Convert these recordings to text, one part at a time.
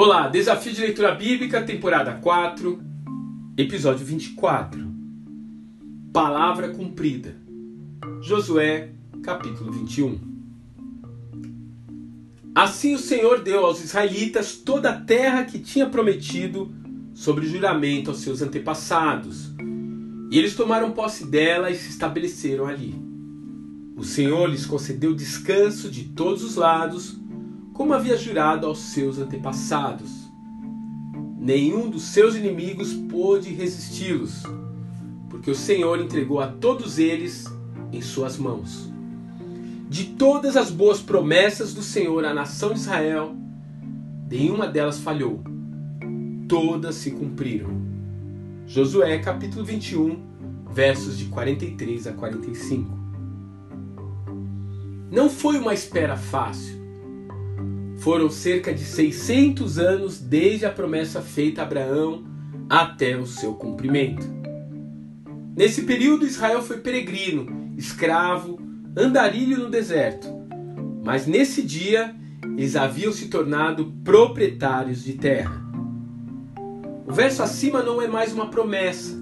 Olá, Desafio de Leitura Bíblica, temporada 4, episódio 24. Palavra cumprida. Josué, capítulo 21. Assim o Senhor deu aos israelitas toda a terra que tinha prometido sobre juramento aos seus antepassados. E eles tomaram posse dela e se estabeleceram ali. O Senhor lhes concedeu descanso de todos os lados como havia jurado aos seus antepassados. Nenhum dos seus inimigos pôde resisti-los, porque o Senhor entregou a todos eles em suas mãos. De todas as boas promessas do Senhor à nação de Israel, nenhuma delas falhou. Todas se cumpriram. Josué capítulo 21, versos de 43 a 45. Não foi uma espera fácil foram cerca de 600 anos desde a promessa feita a Abraão até o seu cumprimento. Nesse período, Israel foi peregrino, escravo, andarilho no deserto. Mas nesse dia, eles haviam se tornado proprietários de terra. O verso acima não é mais uma promessa,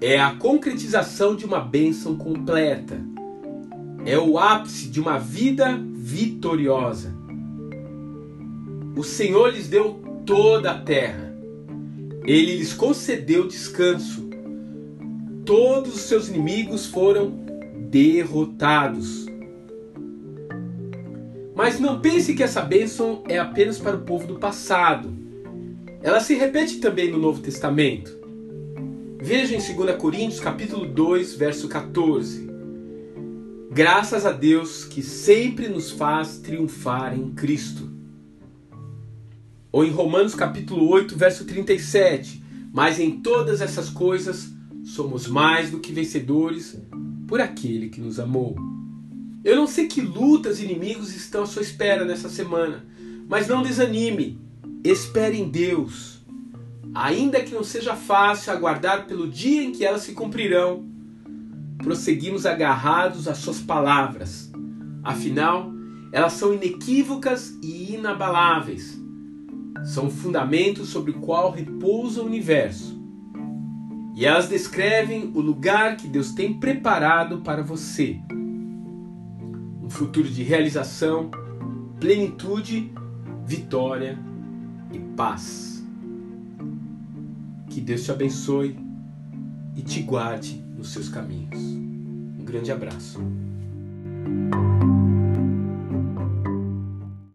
é a concretização de uma bênção completa. É o ápice de uma vida vitoriosa. O Senhor lhes deu toda a terra. Ele lhes concedeu descanso. Todos os seus inimigos foram derrotados. Mas não pense que essa bênção é apenas para o povo do passado. Ela se repete também no Novo Testamento. Veja em 2 Coríntios capítulo 2, verso 14. Graças a Deus que sempre nos faz triunfar em Cristo. Ou em Romanos capítulo 8, verso 37. Mas em todas essas coisas somos mais do que vencedores por aquele que nos amou. Eu não sei que lutas e inimigos estão à sua espera nessa semana, mas não desanime. Espere em Deus. Ainda que não seja fácil aguardar pelo dia em que elas se cumprirão, prosseguimos agarrados às suas palavras. Afinal, elas são inequívocas e inabaláveis são o fundamento sobre o qual repousa o universo. E elas descrevem o lugar que Deus tem preparado para você. Um futuro de realização, plenitude, vitória e paz. Que Deus te abençoe e te guarde nos seus caminhos. Um grande abraço.